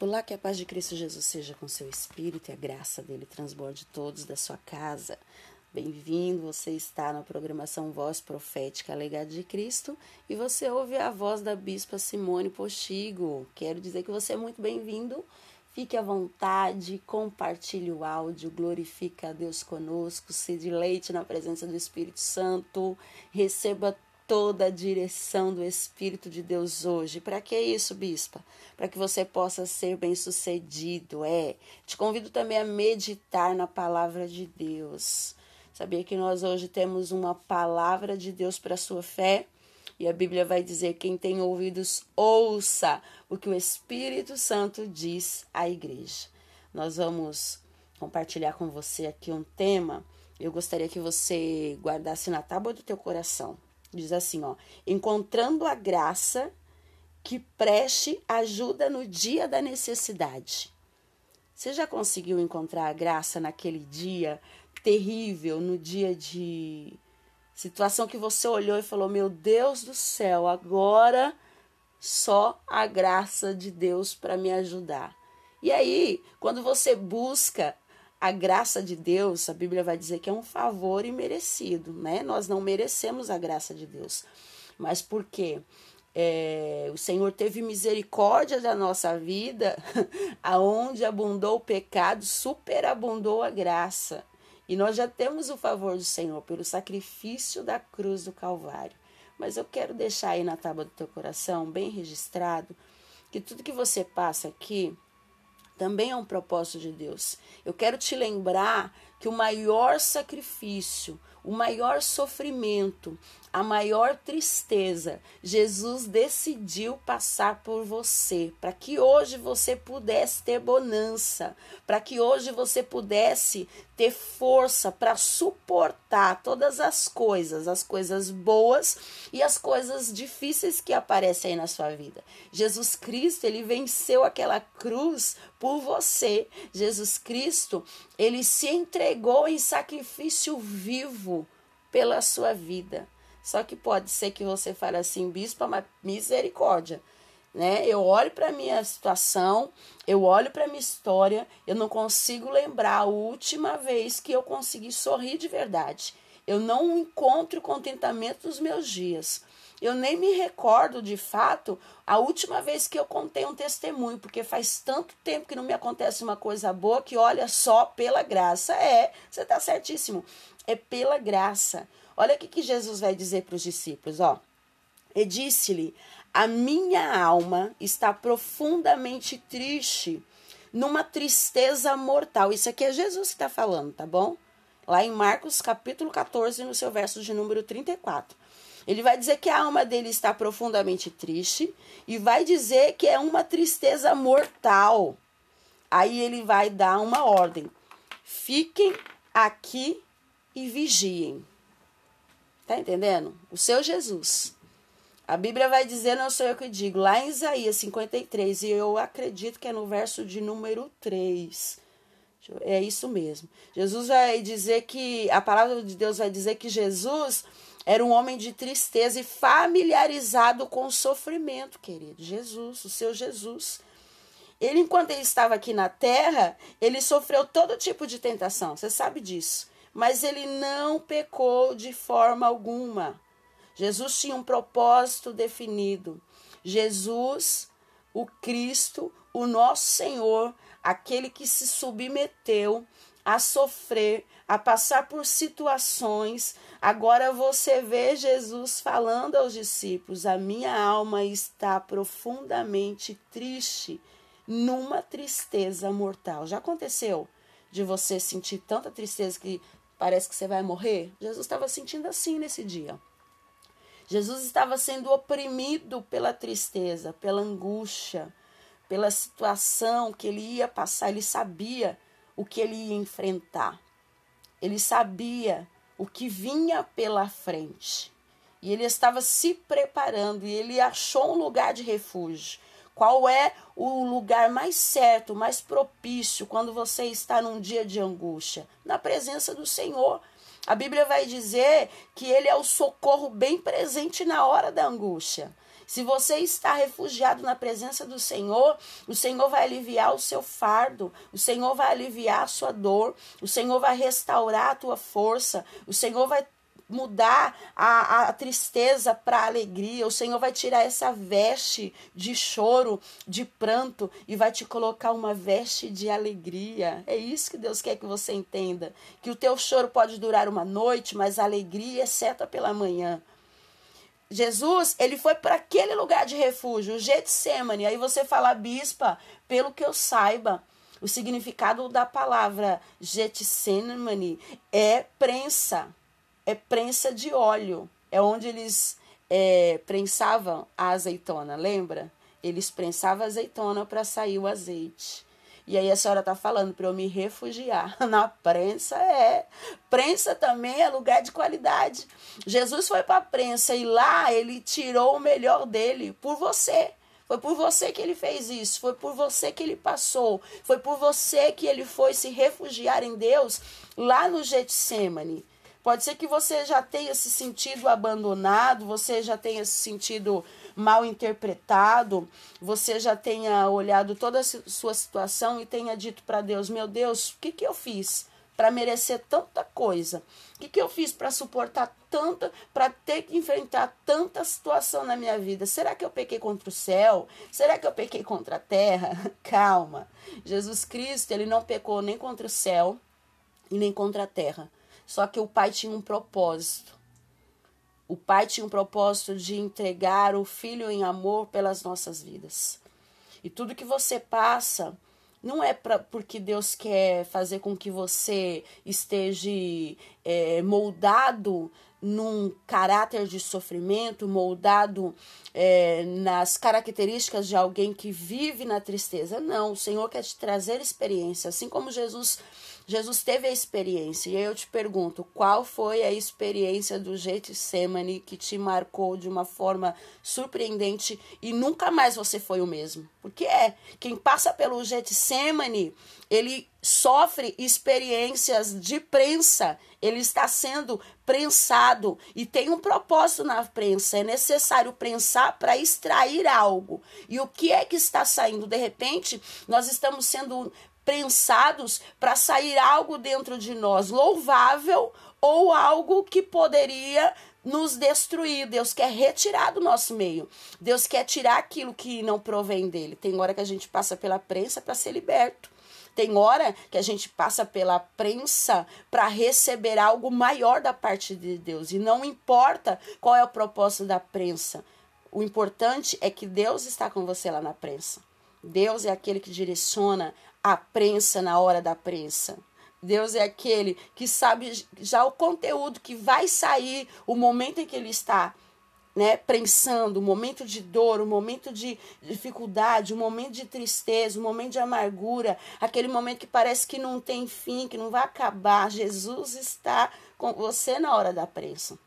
Olá, que a paz de Cristo Jesus seja com seu espírito e a graça dele transborde todos da sua casa. Bem-vindo, você está na programação Voz Profética Legado de Cristo e você ouve a voz da Bispa Simone Postigo. Quero dizer que você é muito bem-vindo. Fique à vontade, compartilhe o áudio, glorifica a Deus conosco, se deleite na presença do Espírito Santo, receba toda a direção do Espírito de Deus hoje. Para que isso, bispa? Para que você possa ser bem-sucedido, é. Te convido também a meditar na palavra de Deus. Sabia que nós hoje temos uma palavra de Deus para a sua fé? E a Bíblia vai dizer: quem tem ouvidos, ouça o que o Espírito Santo diz à igreja. Nós vamos compartilhar com você aqui um tema. Eu gostaria que você guardasse na tábua do teu coração Diz assim, ó: encontrando a graça que preste ajuda no dia da necessidade. Você já conseguiu encontrar a graça naquele dia terrível, no dia de situação que você olhou e falou: Meu Deus do céu, agora só a graça de Deus para me ajudar. E aí, quando você busca a graça de Deus, a Bíblia vai dizer que é um favor imerecido, né? Nós não merecemos a graça de Deus, mas porque é, o Senhor teve misericórdia da nossa vida, aonde abundou o pecado, superabundou a graça. E nós já temos o favor do Senhor pelo sacrifício da cruz do Calvário. Mas eu quero deixar aí na tábua do teu coração, bem registrado, que tudo que você passa aqui, também é um propósito de Deus. Eu quero te lembrar que o maior sacrifício, o maior sofrimento, a maior tristeza, Jesus decidiu passar por você, para que hoje você pudesse ter bonança, para que hoje você pudesse ter força para suportar todas as coisas, as coisas boas e as coisas difíceis que aparecem aí na sua vida. Jesus Cristo, ele venceu aquela cruz por você. Jesus Cristo, ele se entregou em sacrifício vivo pela sua vida. Só que pode ser que você fale assim, bispo, mas misericórdia. Né? Eu olho para minha situação, eu olho para minha história, eu não consigo lembrar a última vez que eu consegui sorrir de verdade. Eu não encontro contentamento nos meus dias. Eu nem me recordo de fato a última vez que eu contei um testemunho, porque faz tanto tempo que não me acontece uma coisa boa que olha só pela graça. É, você está certíssimo. É pela graça. Olha o que Jesus vai dizer para os discípulos, ó. E disse-lhe: A minha alma está profundamente triste, numa tristeza mortal. Isso aqui é Jesus que está falando, tá bom? Lá em Marcos capítulo 14, no seu verso de número 34. Ele vai dizer que a alma dele está profundamente triste e vai dizer que é uma tristeza mortal. Aí ele vai dar uma ordem: fiquem aqui e vigiem. Tá entendendo? O seu Jesus. A Bíblia vai dizer, não sou eu que digo, lá em Isaías 53, e eu acredito que é no verso de número 3. É isso mesmo. Jesus vai dizer que, a palavra de Deus vai dizer que Jesus era um homem de tristeza e familiarizado com o sofrimento, querido. Jesus, o seu Jesus. Ele, enquanto ele estava aqui na terra, ele sofreu todo tipo de tentação. Você sabe disso mas ele não pecou de forma alguma. Jesus tinha um propósito definido. Jesus, o Cristo, o nosso Senhor, aquele que se submeteu a sofrer, a passar por situações. Agora você vê Jesus falando aos discípulos: A minha alma está profundamente triste, numa tristeza mortal. Já aconteceu de você sentir tanta tristeza que Parece que você vai morrer. Jesus estava sentindo assim nesse dia. Jesus estava sendo oprimido pela tristeza, pela angústia, pela situação que ele ia passar. Ele sabia o que ele ia enfrentar. Ele sabia o que vinha pela frente. E ele estava se preparando e ele achou um lugar de refúgio. Qual é o lugar mais certo, mais propício quando você está num dia de angústia? Na presença do Senhor. A Bíblia vai dizer que ele é o socorro bem presente na hora da angústia. Se você está refugiado na presença do Senhor, o Senhor vai aliviar o seu fardo, o Senhor vai aliviar a sua dor, o Senhor vai restaurar a tua força, o Senhor vai mudar a, a tristeza para alegria. O Senhor vai tirar essa veste de choro, de pranto e vai te colocar uma veste de alegria. É isso que Deus quer que você entenda, que o teu choro pode durar uma noite, mas a alegria é certa pela manhã. Jesus, ele foi para aquele lugar de refúgio, o Getsemane. Aí você fala, bispa, pelo que eu saiba, o significado da palavra Getsemane é prensa é prensa de óleo. É onde eles é, prensavam a azeitona, lembra? Eles prensavam a azeitona para sair o azeite. E aí a senhora está falando para eu me refugiar. Na prensa é. Prensa também é lugar de qualidade. Jesus foi para a prensa e lá ele tirou o melhor dele por você. Foi por você que ele fez isso, foi por você que ele passou, foi por você que ele foi se refugiar em Deus lá no Getsemane. Pode ser que você já tenha se sentido abandonado, você já tenha se sentido mal interpretado, você já tenha olhado toda a sua situação e tenha dito para Deus: Meu Deus, o que, que eu fiz para merecer tanta coisa? O que, que eu fiz para suportar tanta, para ter que enfrentar tanta situação na minha vida? Será que eu pequei contra o céu? Será que eu pequei contra a terra? Calma. Jesus Cristo, ele não pecou nem contra o céu e nem contra a terra só que o pai tinha um propósito. O pai tinha um propósito de entregar o filho em amor pelas nossas vidas. E tudo que você passa não é pra, porque Deus quer fazer com que você esteja é, moldado num caráter de sofrimento, moldado é, nas características de alguém que vive na tristeza. Não, o Senhor quer te trazer experiência, assim como Jesus Jesus teve a experiência. E aí eu te pergunto, qual foi a experiência do Getsemane que te marcou de uma forma surpreendente e nunca mais você foi o mesmo? Porque é, quem passa pelo Getsemane, ele sofre experiências de prensa, ele está sendo prensado e tem um propósito na prensa. É necessário prensar para extrair algo. E o que é que está saindo? De repente, nós estamos sendo prensados para sair algo dentro de nós louvável ou algo que poderia nos destruir. Deus quer retirar do nosso meio. Deus quer tirar aquilo que não provém dele. Tem hora que a gente passa pela prensa para ser liberto. Tem hora que a gente passa pela prensa para receber algo maior da parte de Deus. E não importa qual é o propósito da prensa. O importante é que Deus está com você lá na prensa. Deus é aquele que direciona a prensa na hora da prensa. Deus é aquele que sabe já o conteúdo que vai sair, o momento em que ele está né, prensando, o momento de dor, o momento de dificuldade, o momento de tristeza, o momento de amargura, aquele momento que parece que não tem fim, que não vai acabar. Jesus está com você na hora da prensa.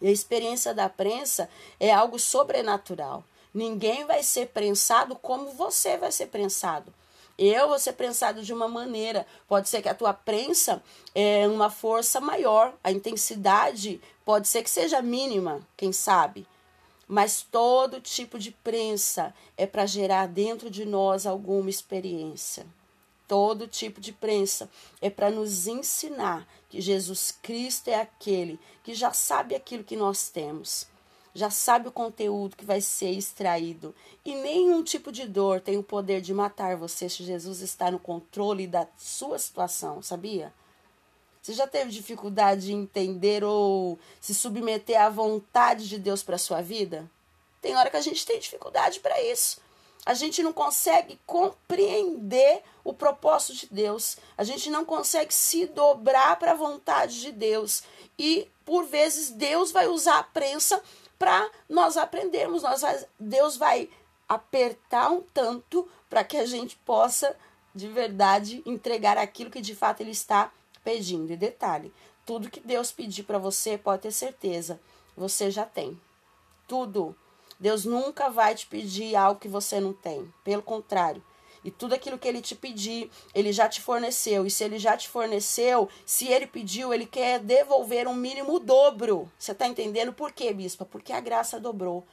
E a experiência da prensa é algo sobrenatural. Ninguém vai ser prensado como você vai ser prensado. Eu vou ser prensado de uma maneira. Pode ser que a tua prensa é uma força maior, a intensidade pode ser que seja mínima, quem sabe. Mas todo tipo de prensa é para gerar dentro de nós alguma experiência. Todo tipo de prensa é para nos ensinar que Jesus Cristo é aquele que já sabe aquilo que nós temos já sabe o conteúdo que vai ser extraído. E nenhum tipo de dor tem o poder de matar você se Jesus está no controle da sua situação, sabia? Você já teve dificuldade de entender ou se submeter à vontade de Deus para sua vida? Tem hora que a gente tem dificuldade para isso. A gente não consegue compreender o propósito de Deus. A gente não consegue se dobrar para a vontade de Deus. E, por vezes, Deus vai usar a prensa para nós aprendermos. Nós, Deus vai apertar um tanto para que a gente possa de verdade entregar aquilo que de fato Ele está pedindo. E detalhe: tudo que Deus pedir para você, pode ter certeza, você já tem. Tudo. Deus nunca vai te pedir algo que você não tem. Pelo contrário, e tudo aquilo que ele te pedir, ele já te forneceu. E se ele já te forneceu, se ele pediu, ele quer devolver um mínimo dobro. Você está entendendo por quê, bispa? Porque a graça dobrou.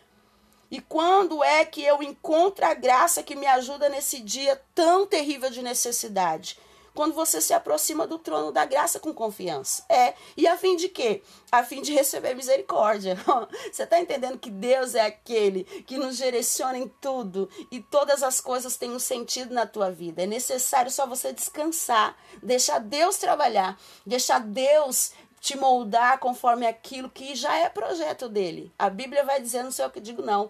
E quando é que eu encontro a graça que me ajuda nesse dia tão terrível de necessidade? Quando você se aproxima do trono da graça com confiança. É, e a fim de quê? A fim de receber misericórdia. Você está entendendo que Deus é aquele que nos direciona em tudo e todas as coisas têm um sentido na tua vida. É necessário só você descansar, deixar Deus trabalhar, deixar Deus te moldar conforme aquilo que já é projeto dele. A Bíblia vai dizer, não sei o que digo, não.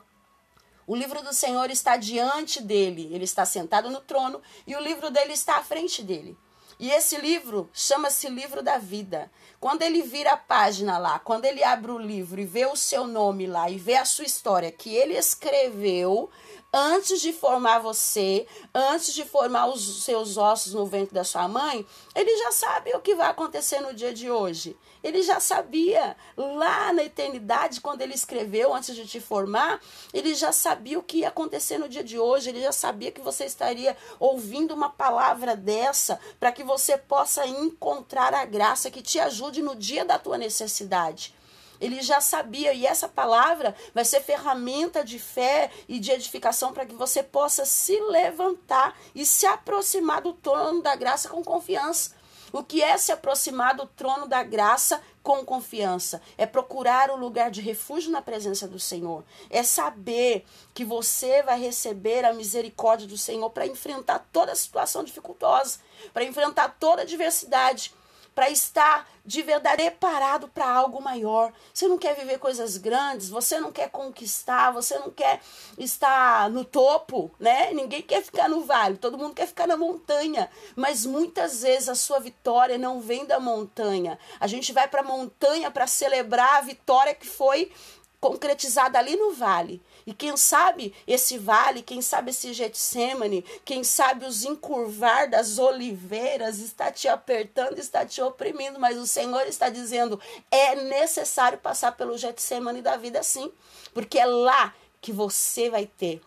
O livro do Senhor está diante dele, ele está sentado no trono e o livro dele está à frente dele. E esse livro chama-se Livro da Vida. Quando ele vira a página lá, quando ele abre o livro e vê o seu nome lá e vê a sua história que ele escreveu, antes de formar você, antes de formar os seus ossos no ventre da sua mãe, ele já sabe o que vai acontecer no dia de hoje. Ele já sabia lá na eternidade, quando ele escreveu, antes de te formar, ele já sabia o que ia acontecer no dia de hoje, ele já sabia que você estaria ouvindo uma palavra dessa para que você possa encontrar a graça que te ajude no dia da tua necessidade. Ele já sabia, e essa palavra vai ser ferramenta de fé e de edificação para que você possa se levantar e se aproximar do trono da graça com confiança. O que é se aproximar do trono da graça com confiança? É procurar o lugar de refúgio na presença do Senhor. É saber que você vai receber a misericórdia do Senhor para enfrentar toda situação dificultosa, para enfrentar toda adversidade para estar de verdade preparado para algo maior. Você não quer viver coisas grandes, você não quer conquistar, você não quer estar no topo, né? Ninguém quer ficar no vale, todo mundo quer ficar na montanha. Mas muitas vezes a sua vitória não vem da montanha. A gente vai para a montanha para celebrar a vitória que foi concretizada ali no vale. E quem sabe esse vale, quem sabe esse Getsemane, quem sabe os encurvar das oliveiras está te apertando, está te oprimindo, mas o Senhor está dizendo: é necessário passar pelo Getsemane da vida sim, porque é lá que você vai ter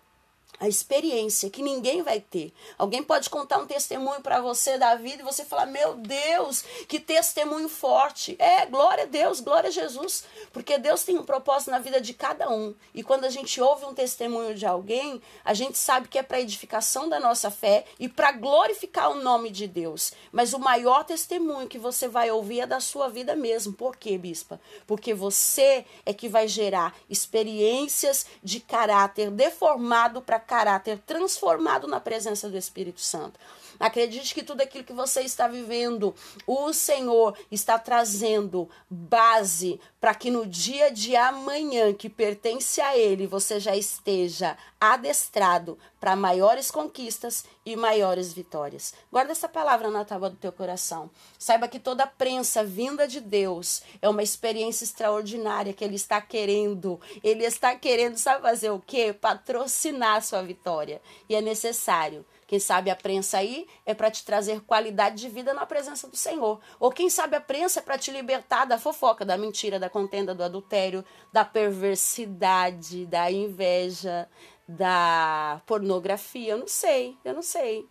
a experiência que ninguém vai ter. Alguém pode contar um testemunho para você da vida e você falar: Meu Deus, que testemunho forte. É, glória a Deus, glória a Jesus. Porque Deus tem um propósito na vida de cada um. E quando a gente ouve um testemunho de alguém, a gente sabe que é para edificação da nossa fé e para glorificar o nome de Deus. Mas o maior testemunho que você vai ouvir é da sua vida mesmo. Por quê, bispa? Porque você é que vai gerar experiências de caráter deformado para caráter transformado na presença do Espírito Santo. Acredite que tudo aquilo que você está vivendo, o Senhor está trazendo base para que no dia de amanhã, que pertence a Ele, você já esteja adestrado para maiores conquistas e maiores vitórias. Guarda essa palavra na tábua do teu coração. Saiba que toda prensa vinda de Deus é uma experiência extraordinária que Ele está querendo. Ele está querendo, sabe fazer o quê? Patrocinar a sua vitória. E é necessário quem sabe a prensa aí é para te trazer qualidade de vida na presença do Senhor. Ou quem sabe a prensa é para te libertar da fofoca, da mentira, da contenda, do adultério, da perversidade, da inveja, da pornografia. Eu não sei, eu não sei.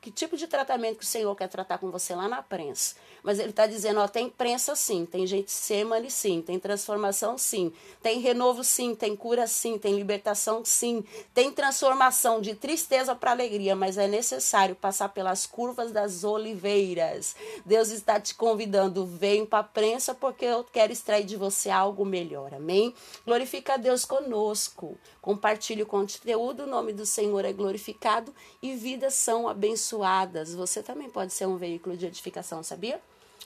Que tipo de tratamento que o Senhor quer tratar com você lá na prensa? Mas ele está dizendo, ó, tem prensa sim, tem gente semane sim, tem transformação sim, tem renovo sim, tem cura sim, tem libertação sim, tem transformação de tristeza para alegria, mas é necessário passar pelas curvas das oliveiras. Deus está te convidando, vem para a prensa porque eu quero extrair de você algo melhor, amém? Glorifica a Deus conosco, compartilhe o conteúdo, o nome do Senhor é glorificado e vidas são abençoadas. Você também pode ser um veículo de edificação, sabia?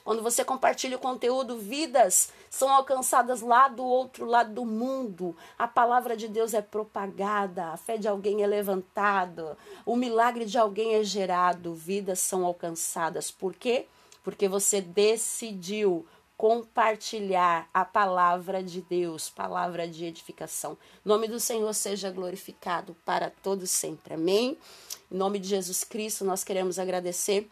Quando você compartilha o conteúdo, vidas são alcançadas lá do outro lado do mundo. A palavra de Deus é propagada, a fé de alguém é levantada, o milagre de alguém é gerado, vidas são alcançadas. Por quê? Porque você decidiu compartilhar a palavra de Deus, palavra de edificação. O nome do Senhor seja glorificado para todos sempre. Amém? Em nome de Jesus Cristo, nós queremos agradecer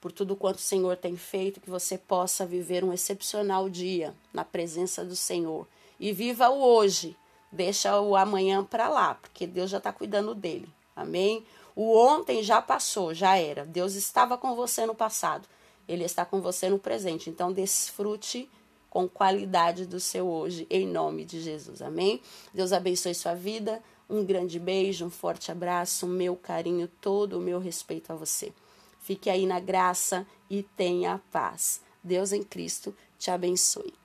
por tudo quanto o Senhor tem feito, que você possa viver um excepcional dia na presença do Senhor. E viva o hoje, deixa o amanhã para lá, porque Deus já está cuidando dele. Amém? O ontem já passou, já era. Deus estava com você no passado, ele está com você no presente. Então, desfrute com qualidade do seu hoje, em nome de Jesus. Amém? Deus abençoe sua vida. Um grande beijo, um forte abraço, meu carinho todo, o meu respeito a você. Fique aí na graça e tenha paz. Deus em Cristo te abençoe.